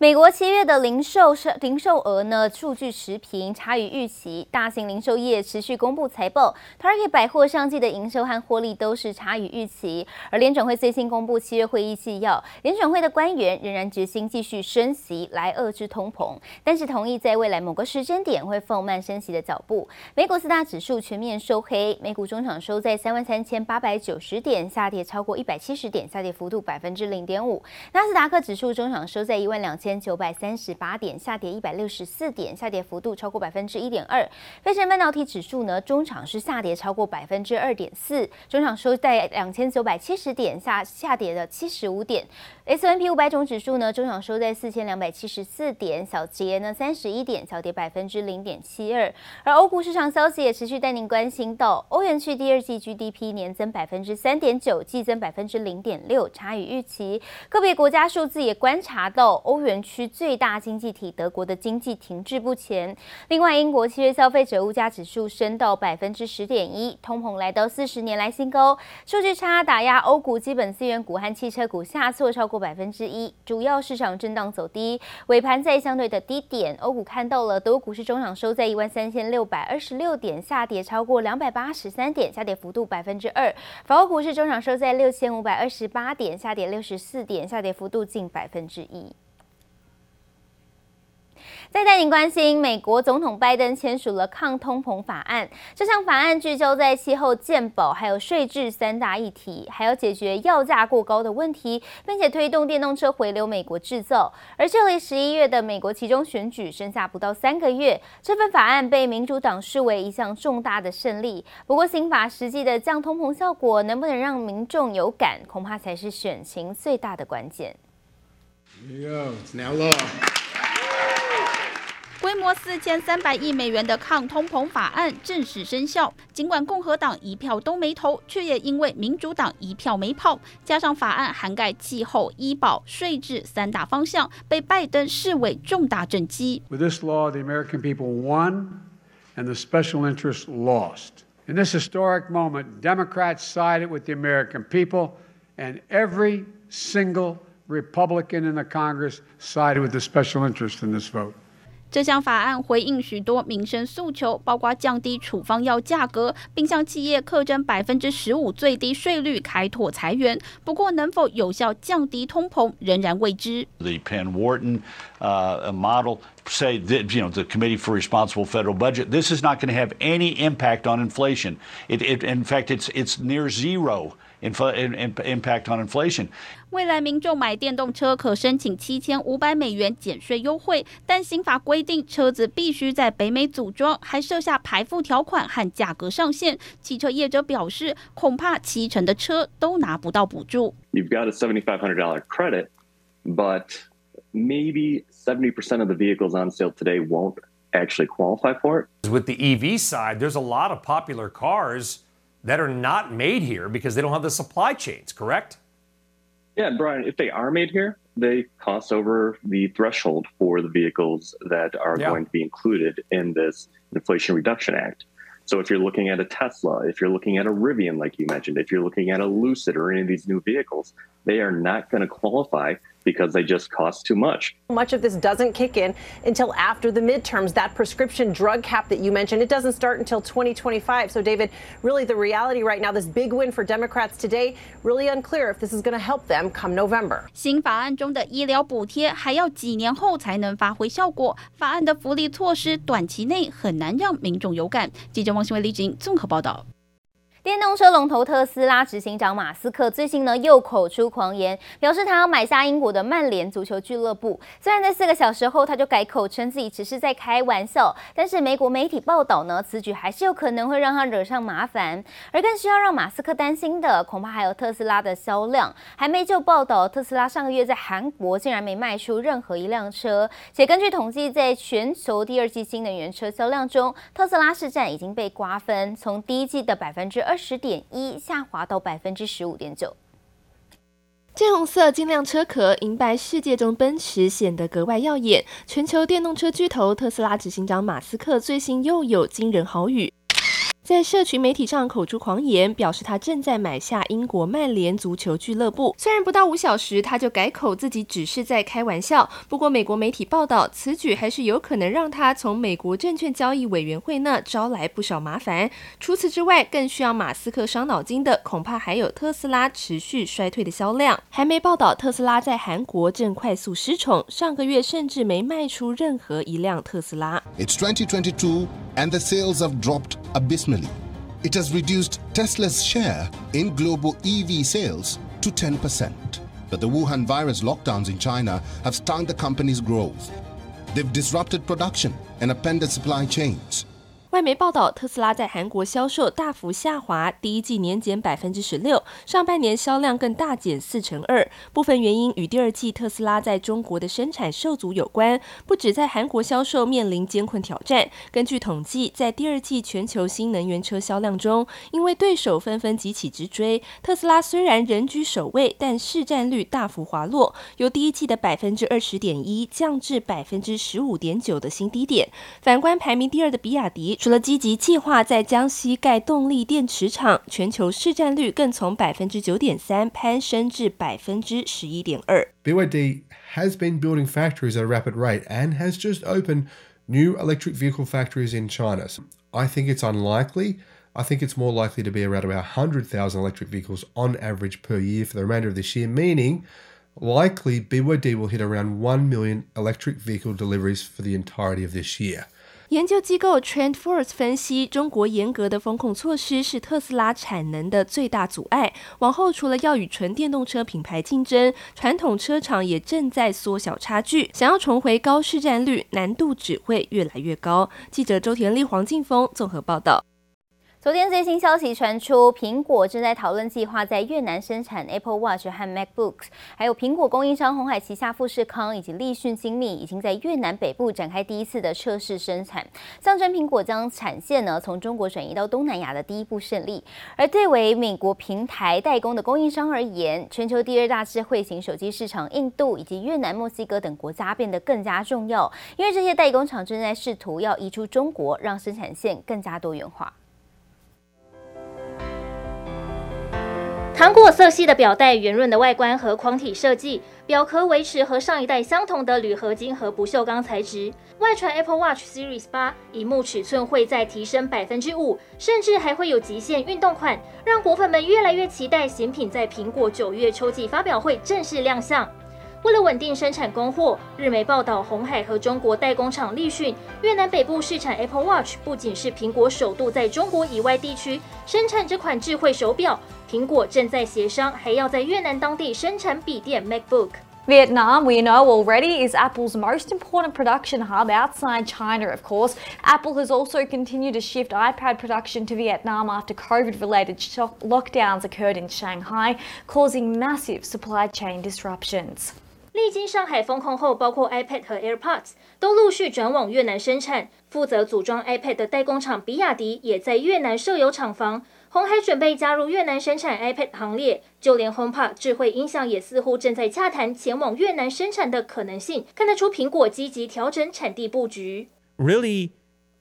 美国七月的零售零售额呢，数据持平，差于预期。大型零售业持续公布财报，Target 百货上季的营收和获利都是差于预期。而联准会最新公布七月会议纪要，联准会的官员仍然决心继续升息来遏制通膨，但是同意在未来某个时间点会放慢升息的脚步。美股四大指数全面收黑，美股中场收在三万三千八百九十点，下跌超过一百七十点，下跌幅度百分之零点五。纳斯达克指数中场收在一万两千。千九百三十八点，下跌一百六十四点，下跌幅度超过百分之一点二。费城半导体指数呢，中场是下跌超过百分之二点四，中场收在两千九百七十点，下下跌了七十五点。S N P 五百种指数呢，中场收在四千两百七十四点，小跌呢三十一点，小跌百分之零点七二。而欧股市场消息也持续带您关心到，欧元区第二季 GDP 年增百分之三点九，季增百分之零点六，差于预期。个别国家数字也观察到，欧元区最大经济体德国的经济停滞不前。另外，英国七月消费者物价指数升到百分之十点一，通膨来到四十年来新高。数据差打压欧股基本资源股和汽车股下挫超过百分之一，主要市场震荡走低，尾盘在相对的低点。欧股看到了德国股市中场收在一万三千六百二十六点，下跌超过两百八十三点，下跌幅度百分之二。法国股市中场收在六千五百二十八点，下跌六十四点，下跌幅度近百分之一。再带您关心，美国总统拜登签署了抗通膨法案。这项法案聚焦在气候、健保还有税制三大议题，还要解决药价过高的问题，并且推动电动车回流美国制造。而距离十一月的美国期中选举剩下不到三个月，这份法案被民主党视为一项重大的胜利。不过，新法实际的降通膨效果能不能让民众有感，恐怕才是选情最大的关键。规模四千三百亿美元的抗通膨法案正式生效。尽管共和党一票都没投，却也因为民主党一票没跑，加上法案涵盖气候、医保、税制三大方向，被拜登视为重大政绩。With this law, the American people won, and the special interests lost. In this historic moment, Democrats sided with the American people, and every single Republican in the Congress sided with the special interests in this vote. 这项法案回应许多民生诉求，包括降低处方药价格，并向企业课征百分之十五最低税率，开拓财源。不过，能否有效降低通膨，仍然未知。The Penn Wharton, uh, model say that you know the Committee for Responsible Federal Budget. This is not going to have any impact on inflation. It, it in fact, it's it's near zero. Impact on inflation. 未来民众买电动车可申请七千五百美元减税优惠，但新法规定车子必须在北美组装，还设下排富条款和价格上限。汽车业者表示，恐怕七成的车都拿不到补助。You've got a seventy-five hundred dollar credit, but maybe seventy percent of the vehicles on sale today won't actually qualify for it. With the EV side, there's a lot of popular cars. that are not made here because they don't have the supply chains, correct? Yeah, Brian, if they are made here, they cost over the threshold for the vehicles that are yeah. going to be included in this Inflation Reduction Act. So if you're looking at a Tesla, if you're looking at a Rivian, like you mentioned, if you're looking at a Lucid or any of these new vehicles, they are not going to qualify because they just cost too much. Much of this doesn't kick in until after the midterms. That prescription drug cap that you mentioned, it doesn't start until 2025. So, David, really the reality right now, this big win for Democrats today, really unclear if this is going to help them come November. 新法案中的医疗补贴还要几年后才能发挥效果，法案的福利措施短期内很难让民众有感。记者王新伟、李锦综合报道。 电动车龙头特斯拉执行长马斯克最近呢又口出狂言，表示他要买下英国的曼联足球俱乐部。虽然在四个小时后他就改口称自己只是在开玩笑，但是美国媒体报道呢，此举还是有可能会让他惹上麻烦。而更需要让马斯克担心的，恐怕还有特斯拉的销量。还没就报道，特斯拉上个月在韩国竟然没卖出任何一辆车。且根据统计，在全球第二季新能源车销量中，特斯拉市占已经被瓜分，从第一季的百分之二十点一下滑到百分之十五点九。金红色晶亮车壳，银白世界中奔驰显得格外耀眼。全球电动车巨头特斯拉执行长马斯克最新又有惊人豪语。在社群媒体上口出狂言，表示他正在买下英国曼联足球俱乐部。虽然不到五小时他就改口自己只是在开玩笑，不过美国媒体报道，此举还是有可能让他从美国证券交易委员会那招来不少麻烦。除此之外，更需要马斯克伤脑筋的，恐怕还有特斯拉持续衰退的销量。还没报道特斯拉在韩国正快速失宠，上个月甚至没卖出任何一辆特斯拉。It's 2022 and the sales have dropped abysmally. It has reduced Tesla's share in global EV sales to 10%. But the Wuhan virus lockdowns in China have stung the company's growth. They've disrupted production and upended supply chains. 外媒报道，特斯拉在韩国销售大幅下滑，第一季年减百分之十六，上半年销量更大减四成二。部分原因与第二季特斯拉在中国的生产受阻有关，不止在韩国销售面临艰困挑战。根据统计，在第二季全球新能源车销量中，因为对手纷纷急起直追，特斯拉虽然仍居首位，但市占率大幅滑落，由第一季的百分之二十点一降至百分之十五点九的新低点。反观排名第二的比亚迪。除了积极计划在江西盖动力电池厂，全球市占率更从百分之九点三攀升至百分之十一点二。BYD has been building factories at a rapid rate and has just opened new electric vehicle factories in China. I think it's unlikely. I think it's more likely to be around about 100,000 electric vehicles on average per year for the remainder of this year, meaning likely BYD will hit around 1 million electric vehicle deliveries for the entirety of this year. 研究机构 TrendForce 分析，中国严格的风控措施是特斯拉产能的最大阻碍。往后除了要与纯电动车品牌竞争，传统车厂也正在缩小差距，想要重回高市占率，难度只会越来越高。记者周田丽、黄劲峰综合报道。昨天最新消息传出，苹果正在讨论计划在越南生产 Apple Watch 和 MacBooks，还有苹果供应商鸿海旗下富士康以及立讯精密已经在越南北部展开第一次的测试生产，象征苹果将产线呢从中国转移到东南亚的第一步胜利。而对为美国平台代工的供应商而言，全球第二大智慧型手机市场印度以及越南、墨西哥等国家变得更加重要，因为这些代工厂正在试图要移出中国，让生产线更加多元化。糖果色系的表带，圆润的外观和框体设计，表壳维持和上一代相同的铝合金和不锈钢材质。外传 Apple Watch Series 八荧幕尺寸会再提升百分之五，甚至还会有极限运动款，让果粉们越来越期待新品在苹果九月秋季发表会正式亮相。为了稳定生产供货，日媒报道，鸿海和中国代工厂立讯越南北部试产 Apple Watch，不仅是苹果首度在中国以外地区生产这款智慧手表，苹果正在协商，还要在越南当地生产笔电 MacBook。Vietnam, we know already, is Apple's most important production hub outside China, of course. Apple has also continued to shift iPad production to Vietnam after COVID-related lockdowns occurred in Shanghai, causing massive supply chain disruptions. 历经上海封控后，包括 iPad 和 AirPods 都陆续转往越南生产。负责组装 iPad 的代工厂比亚迪也在越南设有厂房。鸿海准备加入越南生产 iPad 行列，就连 HomePod 智慧音响也似乎正在洽谈前往越南生产的可能性。看得出苹果积极调整产地布局。Really,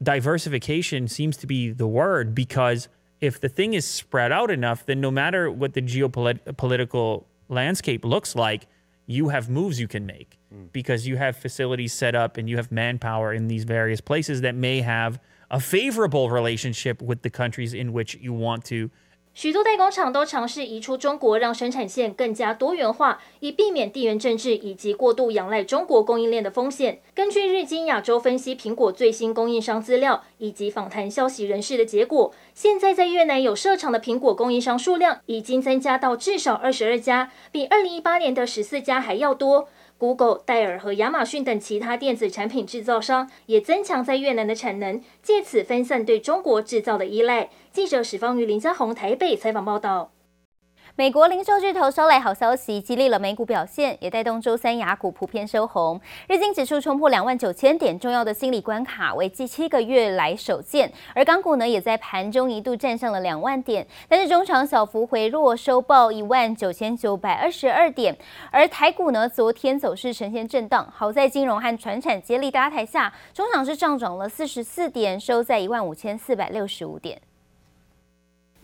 diversification seems to be the word because if the thing is spread out enough, then no matter what the geopolitical landscape looks like. you have moves you can make hmm. because you have facilities set up and you have manpower in these various places that may have a favorable relationship with the countries in which you want to 许多代工厂都尝试移出中国，让生产线更加多元化，以避免地缘政治以及过度仰赖中国供应链的风险。根据日经亚洲分析苹果最新供应商资料以及访谈消息人士的结果，现在在越南有设厂的苹果供应商数量已经增加到至少二十二家，比二零一八年的十四家还要多。Google、戴尔和亚马逊等其他电子产品制造商也增强在越南的产能，借此分散对中国制造的依赖。记者史方于林家宏台北采访报道。美国零售巨头捎来好消息，激励了美股表现，也带动周三亚股普遍收红。日经指数冲破两万九千点，重要的心理关卡，为近七个月来首见。而港股呢，也在盘中一度站上了两万点，但是中场小幅回落，收报一万九千九百二十二点。而台股呢，昨天走势呈现震荡，好在金融和传产接力搭台下，中场是上涨了四十四点，收在一万五千四百六十五点。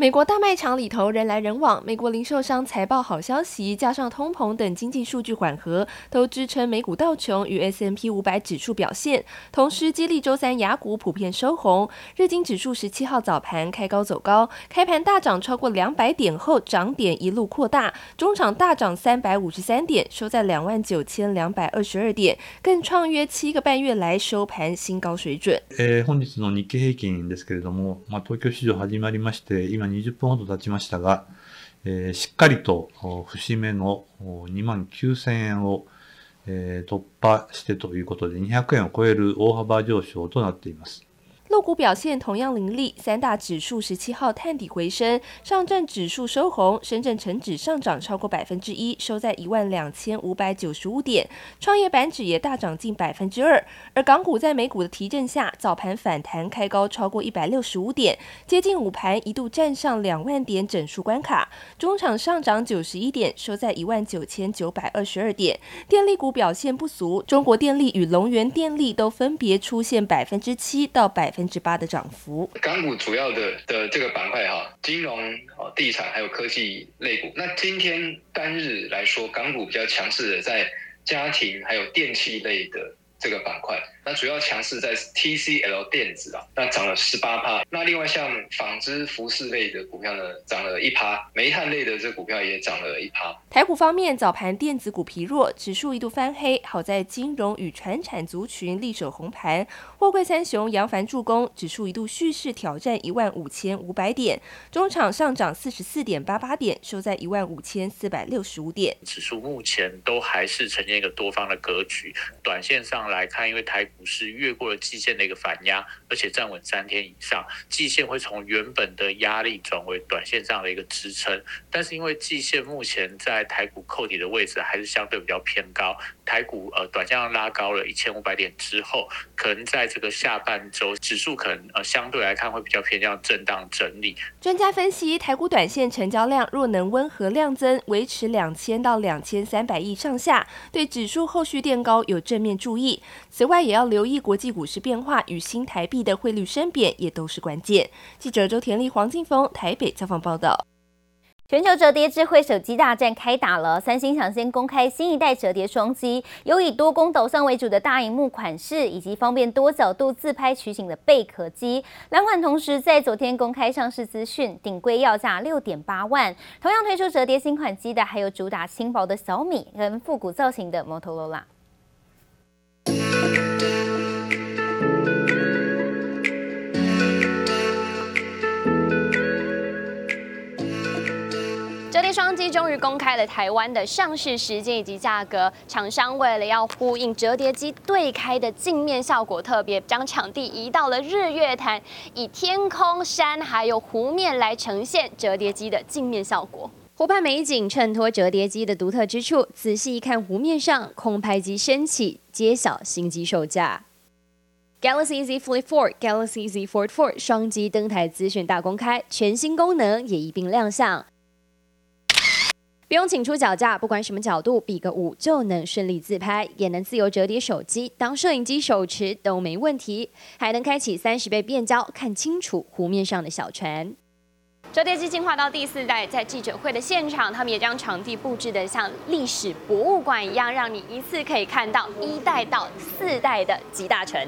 美国大卖场里头人来人往，美国零售商财报好消息，加上通膨等经济数据缓和，都支撑美股道琼与 S&P 五百指数表现，同时激励周三亚股普遍收红。日经指数十七号早盘开高走高，开盘大涨超过两百点后，涨点一路扩大，中场大涨三百五十三点，收在两万九千两百二十二点，更创约七个半月来收盘新高水准。えー、本日の日经平均ですけれども、まあ、东京市场始まりまして、今 今20分ほど経ちましたが、えー、しっかりと節目の2万9000円を、えー、突破してということで200円を超える大幅上昇となっています。陆股表现同样凌厉，三大指数十七号探底回升，上证指数收红，深圳成指上涨超过百分之一，收在一万两千五百九十五点，创业板指也大涨近百分之二。而港股在美股的提振下，早盘反弹开高超过一百六十五点，接近午盘一度站上两万点整数关卡，中场上涨九十一点，收在一万九千九百二十二点。电力股表现不俗，中国电力与龙源电力都分别出现百分之七到百分之八的涨幅。港股主要的的这个板块哈，金融、地产还有科技类股。那今天单日来说，港股比较强势的在家庭还有电器类的这个板块。那主要强势在 TCL 电子啊，那涨了十八趴。那另外像纺织服饰类的股票呢，涨了一趴。煤炭类的这股票也涨了一趴。台股方面，早盘电子股疲弱，指数一度翻黑。好在金融与传产族群力守红盘，货柜三雄扬帆助攻，指数一度蓄势挑战一万五千五百点。中场上涨四十四点八八点，收在一万五千四百六十五点。指数目前都还是呈现一个多方的格局。短线上来看，因为台股是越过了季线的一个反压，而且站稳三天以上，季线会从原本的压力转为短线上的一个支撑。但是因为季线目前在台股扣底的位置还是相对比较偏高，台股呃短线拉高了一千五百点之后，可能在这个下半周指数可能呃相对来看会比较偏向震荡整理。专家分析，台股短线成交量若能温和量增，维持两千到两千三百亿上下，对指数后续垫高有正面注意。此外，也要留意国际股市变化与新台币的汇率升贬，也都是关键。记者周田丽、黄静峰台北采访报道。全球折叠智慧手机大战开打了，三星抢先公开新一代折叠双机，有以多功陡上为主的大荧幕款式，以及方便多角度自拍取景的贝壳机。两款同时在昨天公开上市资讯，顶规要价六点八万。同样推出折叠新款机的，还有主打轻薄的小米跟复古造型的摩托罗拉。折叠双机终于公开了台湾的上市时间以及价格。厂商为了要呼应折叠机对开的镜面效果，特别将场地移到了日月潭，以天空、山还有湖面来呈现折叠机的镜面效果。湖畔美景衬托折叠机的独特之处。仔细一看，湖面上空拍机升起，揭晓新机售价。Galaxy Z Flip 4、Galaxy Z Fold 4双机登台资讯大公开，全新功能也一并亮相。不用请出脚架，不管什么角度，比个五就能顺利自拍，也能自由折叠手机当摄影机手持都没问题，还能开启三十倍变焦，看清楚湖面上的小船。折叠机进化到第四代，在记者会的现场，他们也将场地布置得像历史博物馆一样，让你一次可以看到一代到四代的集大成。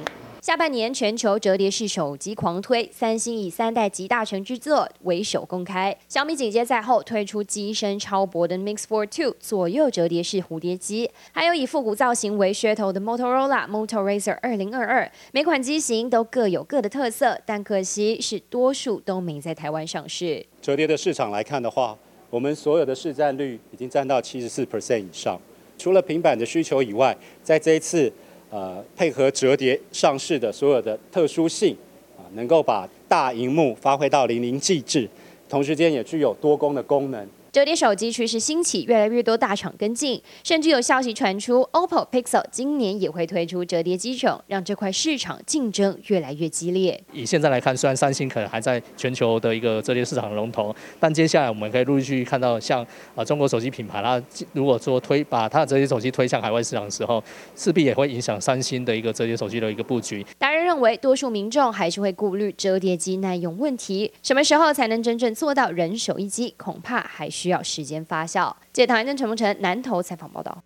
下半年全球折叠式手机狂推，三星以三代集大成之作为首公开，小米紧接在后推出机身超薄的 Mix Fold 2左右折叠式蝴蝶机，还有以复古造型为噱头的 Motorola Moto Razr 二零二二，每款机型都各有各的特色，但可惜是多数都没在台湾上市。折叠的市场来看的话，我们所有的市占率已经占到七十四 percent 以上，除了平板的需求以外，在这一次。呃，配合折叠上市的所有的特殊性啊，能够把大荧幕发挥到淋漓尽致，同时间也具有多功的功能。折叠手机趋势兴起，越来越多大厂跟进，甚至有消息传出，OPPO Pixel 今年也会推出折叠机种，让这块市场竞争越来越激烈。以现在来看，虽然三星可能还在全球的一个折叠市场龙头，但接下来我们可以陆续看到像啊中国手机品牌啦，如果说推把它的折叠手机推向海外市场的时候，势必也会影响三星的一个折叠手机的一个布局。达人认为，多数民众还是会顾虑折叠机耐用问题，什么时候才能真正做到人手一机，恐怕还需要时间发酵。记者唐安陈梦辰南投采访报道。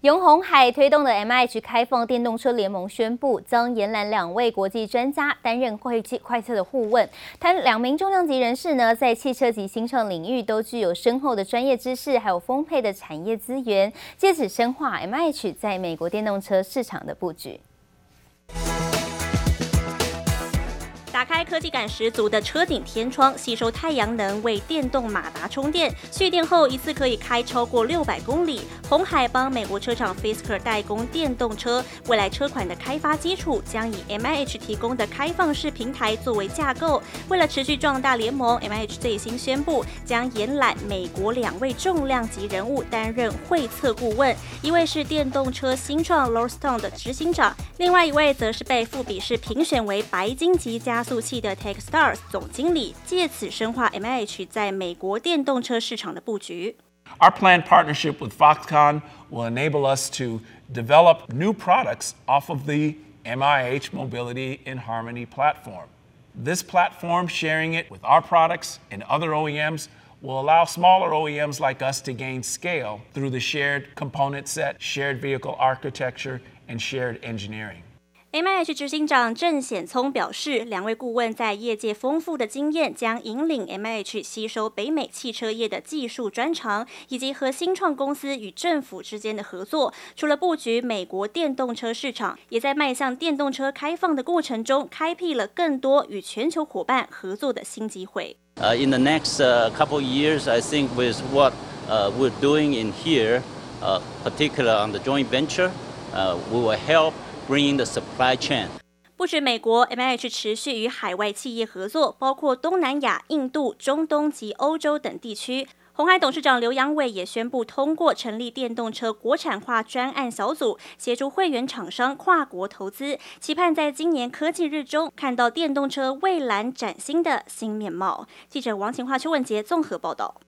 由红海推动的 MIH 开放电动车联盟宣布，将延揽两位国际专家担任会计快测的顾问。他两名重量级人士呢，在汽车及新创领域都具有深厚的专业知识，还有丰沛的产业资源，借此深化 MIH 在美国电动车市场的布局。科技感十足的车顶天窗，吸收太阳能为电动马达充电，蓄电后一次可以开超过六百公里。红海帮美国车厂 Fisker 代工电动车，未来车款的开发基础将以 MIH 提供的开放式平台作为架构。为了持续壮大联盟，MIH 最新宣布将延揽美国两位重量级人物担任会测顾问，一位是电动车新创 Lordstown 的执行长，另外一位则是被富比士评选为白金级加速器的 Techstars 总经理，借此深化 MIH 在美国电动车市场的布局。Our planned partnership with Foxconn will enable us to develop new products off of the MIH Mobility in Harmony platform. This platform, sharing it with our products and other OEMs, will allow smaller OEMs like us to gain scale through the shared component set, shared vehicle architecture, and shared engineering. MIH 执行长郑显聪表示，两位顾问在业界丰富的经验，将引领 MIH 吸收北美汽车业的技术专长，以及和新创公司与政府之间的合作。除了布局美国电动车市场，也在迈向电动车开放的过程中，开辟了更多与全球伙伴合作的新机会。Uh, in the next uh, couple years, I think with what uh, we're doing in here, uh, particular on the joint venture, uh, we will help. Bringing the supply chain. 不止美国，MH 持续与海外企业合作，包括东南亚、印度、中东及欧洲等地区。鸿海董事长刘扬伟也宣布通过成立电动车国产化专案小组，协助会员厂商跨国投资，期盼在今年科技日中看到电动车蔚蓝崭新的新面貌。记者王晴华、邱文杰综合报道。